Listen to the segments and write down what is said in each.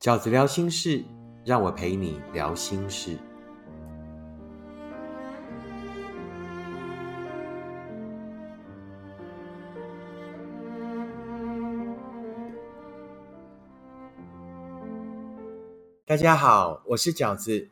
饺子聊心事，让我陪你聊心事。大家好，我是饺子。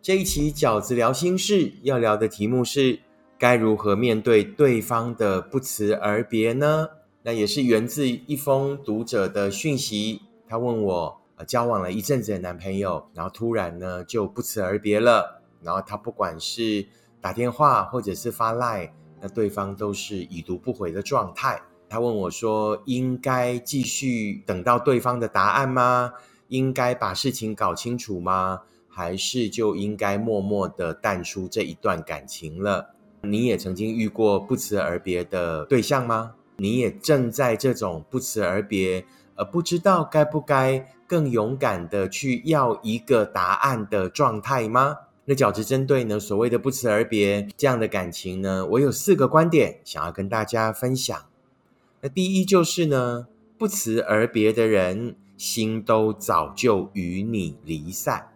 这一期饺子聊心事要聊的题目是：该如何面对对方的不辞而别呢？那也是源自一封读者的讯息。他问我，呃，交往了一阵子的男朋友，然后突然呢就不辞而别了。然后他不管是打电话或者是发赖，那对方都是已读不回的状态。他问我说：应该继续等到对方的答案吗？应该把事情搞清楚吗？还是就应该默默的淡出这一段感情了？你也曾经遇过不辞而别的对象吗？你也正在这种不辞而别，而不知道该不该更勇敢的去要一个答案的状态吗？那饺子针对呢所谓的不辞而别这样的感情呢，我有四个观点想要跟大家分享。那第一就是呢，不辞而别的人。心都早就与你离散，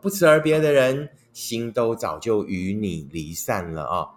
不辞而别的人，心都早就与你离散了啊。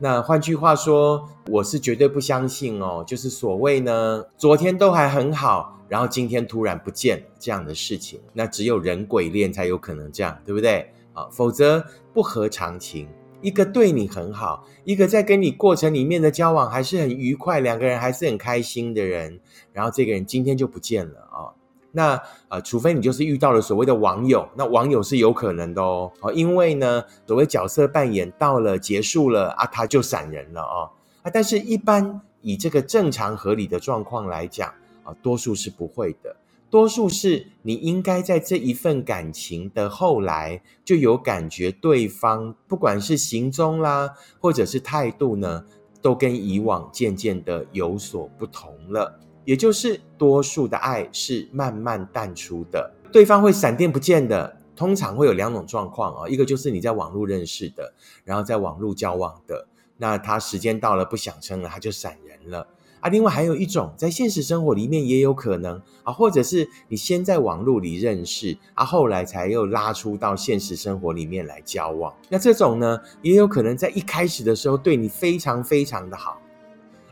那换句话说，我是绝对不相信哦，就是所谓呢，昨天都还很好，然后今天突然不见这样的事情。那只有人鬼恋才有可能这样，对不对啊？否则不合常情。一个对你很好，一个在跟你过程里面的交往还是很愉快，两个人还是很开心的人，然后这个人今天就不见了啊。那呃，除非你就是遇到了所谓的网友，那网友是有可能的哦。哦，因为呢，所谓角色扮演到了结束了啊，他就闪人了哦。啊，但是一般以这个正常合理的状况来讲啊，多数是不会的。多数是你应该在这一份感情的后来就有感觉，对方不管是行踪啦，或者是态度呢，都跟以往渐渐的有所不同了。也就是多数的爱是慢慢淡出的，对方会闪电不见的。通常会有两种状况啊，一个就是你在网络认识的，然后在网络交往的，那他时间到了不想撑了，他就闪人了啊。另外还有一种在现实生活里面也有可能啊，或者是你先在网络里认识啊，后来才又拉出到现实生活里面来交往。那这种呢，也有可能在一开始的时候对你非常非常的好。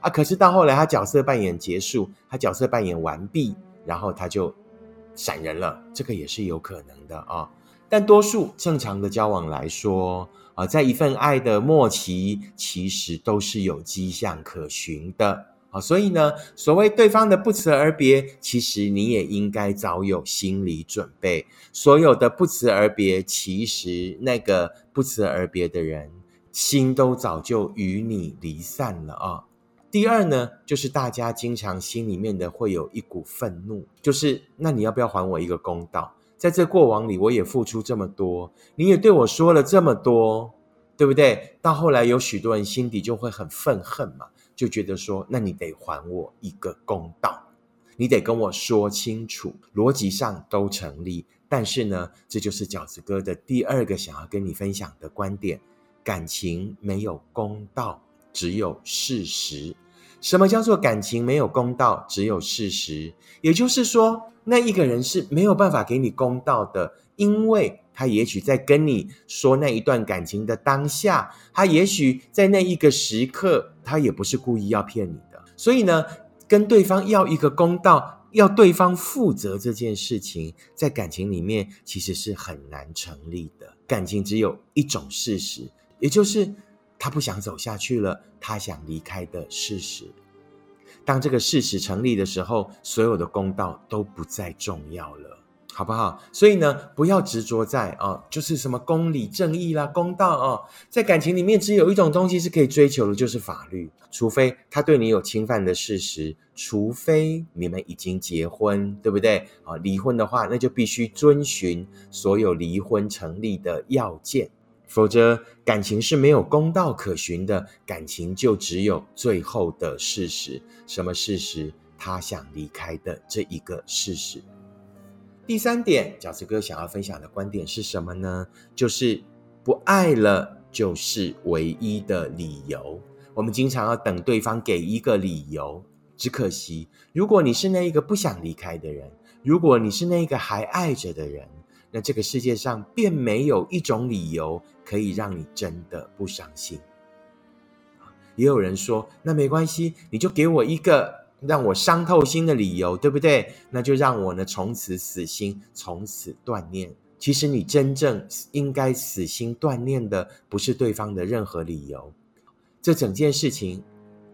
啊！可是到后来，他角色扮演结束，他角色扮演完毕，然后他就闪人了，这个也是有可能的啊。但多数正常的交往来说啊，在一份爱的末期，其实都是有迹象可循的啊。所以呢，所谓对方的不辞而别，其实你也应该早有心理准备。所有的不辞而别，其实那个不辞而别的人，心都早就与你离散了啊。第二呢，就是大家经常心里面的会有一股愤怒，就是那你要不要还我一个公道？在这过往里，我也付出这么多，你也对我说了这么多，对不对？到后来有许多人心底就会很愤恨嘛，就觉得说，那你得还我一个公道，你得跟我说清楚，逻辑上都成立。但是呢，这就是饺子哥的第二个想要跟你分享的观点：感情没有公道，只有事实。什么叫做感情没有公道，只有事实？也就是说，那一个人是没有办法给你公道的，因为他也许在跟你说那一段感情的当下，他也许在那一个时刻，他也不是故意要骗你的。所以呢，跟对方要一个公道，要对方负责这件事情，在感情里面其实是很难成立的。感情只有一种事实，也就是。他不想走下去了，他想离开的事实。当这个事实成立的时候，所有的公道都不再重要了，好不好？所以呢，不要执着在啊，就是什么公理正义啦、公道哦，在感情里面只有一种东西是可以追求的，就是法律。除非他对你有侵犯的事实，除非你们已经结婚，对不对？啊，离婚的话，那就必须遵循所有离婚成立的要件。否则，感情是没有公道可循的，感情就只有最后的事实。什么事实？他想离开的这一个事实。第三点，饺子哥想要分享的观点是什么呢？就是不爱了就是唯一的理由。我们经常要等对方给一个理由，只可惜，如果你是那一个不想离开的人。如果你是那一个还爱着的人，那这个世界上便没有一种理由可以让你真的不伤心。也有人说，那没关系，你就给我一个让我伤透心的理由，对不对？那就让我呢从此死心，从此断念。其实你真正应该死心断念的，不是对方的任何理由。这整件事情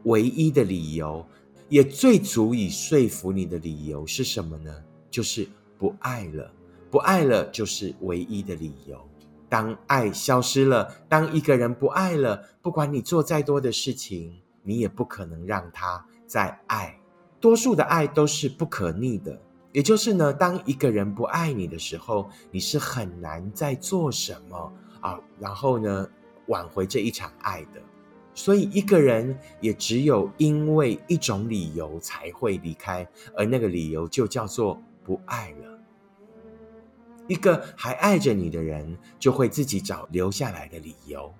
唯一的理由，也最足以说服你的理由是什么呢？就是不爱了。不爱了，就是唯一的理由。当爱消失了，当一个人不爱了，不管你做再多的事情，你也不可能让他再爱。多数的爱都是不可逆的。也就是呢，当一个人不爱你的时候，你是很难再做什么啊，然后呢，挽回这一场爱的。所以，一个人也只有因为一种理由才会离开，而那个理由就叫做不爱了。一个还爱着你的人，就会自己找留下来的理由；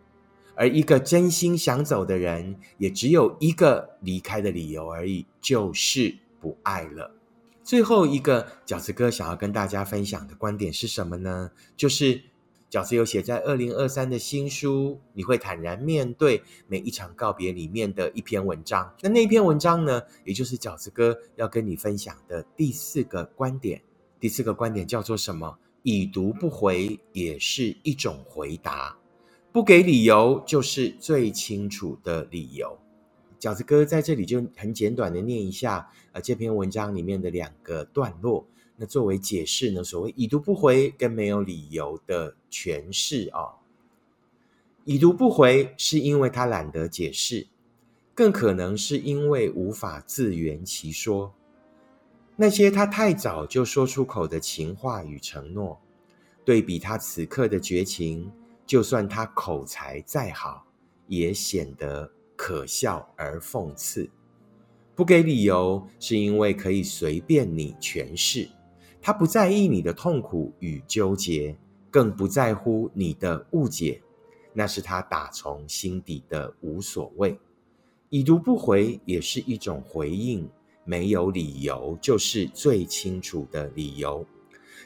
而一个真心想走的人，也只有一个离开的理由而已，就是不爱了。最后一个饺子哥想要跟大家分享的观点是什么呢？就是饺子有写在二零二三的新书，你会坦然面对每一场告别里面的一篇文章。那那篇文章呢，也就是饺子哥要跟你分享的第四个观点。第四个观点叫做什么？已读不回也是一种回答，不给理由就是最清楚的理由。饺子哥在这里就很简短的念一下，呃，这篇文章里面的两个段落，那作为解释呢，所谓已读不回跟没有理由的诠释啊，已读不回是因为他懒得解释，更可能是因为无法自圆其说，那些他太早就说出口的情话与承诺，对比他此刻的绝情，就算他口才再好，也显得。可笑而讽刺，不给理由是因为可以随便你诠释。他不在意你的痛苦与纠结，更不在乎你的误解，那是他打从心底的无所谓。已读不回也是一种回应，没有理由就是最清楚的理由。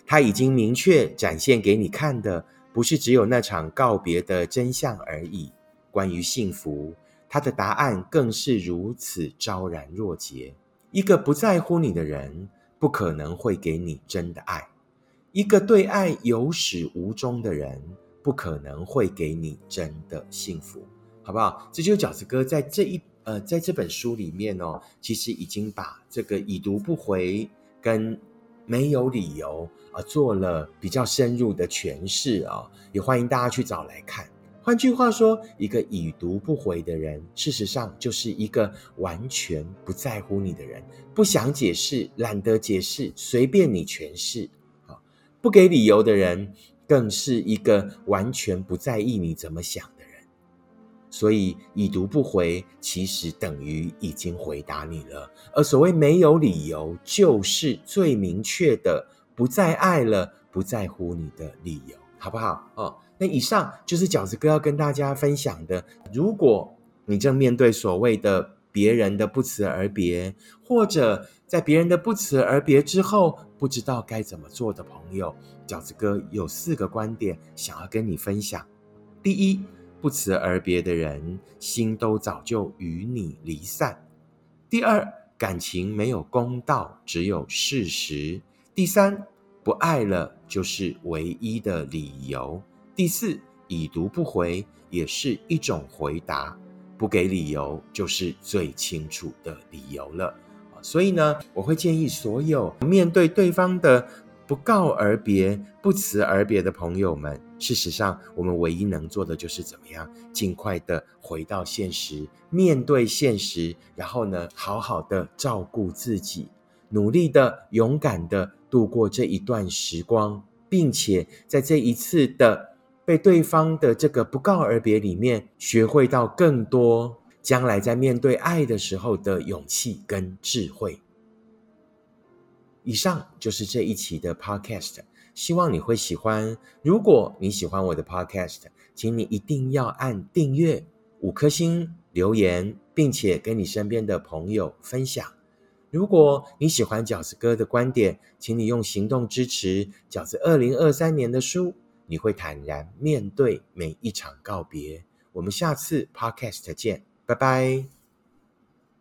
他已经明确展现给你看的，不是只有那场告别的真相而已。关于幸福。他的答案更是如此昭然若揭。一个不在乎你的人，不可能会给你真的爱；一个对爱有始无终的人，不可能会给你真的幸福，好不好？这就是饺子哥在这一呃，在这本书里面哦，其实已经把这个已读不回跟没有理由啊，做了比较深入的诠释啊，也欢迎大家去找来看。换句话说，一个已读不回的人，事实上就是一个完全不在乎你的人，不想解释，懒得解释，随便你诠释，啊，不给理由的人，更是一个完全不在意你怎么想。所以，已读不回其实等于已经回答你了。而所谓没有理由，就是最明确的不再爱了，不在乎你的理由，好不好？哦。那以上就是饺子哥要跟大家分享的。如果你正面对所谓的别人的不辞而别，或者在别人的不辞而别之后不知道该怎么做的朋友，饺子哥有四个观点想要跟你分享。第一，不辞而别的人心都早就与你离散。第二，感情没有公道，只有事实。第三，不爱了就是唯一的理由。第四，已读不回也是一种回答，不给理由就是最清楚的理由了。所以呢，我会建议所有面对对方的不告而别、不辞而别的朋友们，事实上，我们唯一能做的就是怎么样，尽快的回到现实，面对现实，然后呢，好好的照顾自己，努力的、勇敢的度过这一段时光，并且在这一次的。被对方的这个不告而别里面，学会到更多将来在面对爱的时候的勇气跟智慧。以上就是这一期的 Podcast，希望你会喜欢。如果你喜欢我的 Podcast，请你一定要按订阅、五颗星、留言，并且跟你身边的朋友分享。如果你喜欢饺子哥的观点，请你用行动支持饺子二零二三年的书，你会坦然面对每一场告别。我们下次 Podcast 见，拜拜。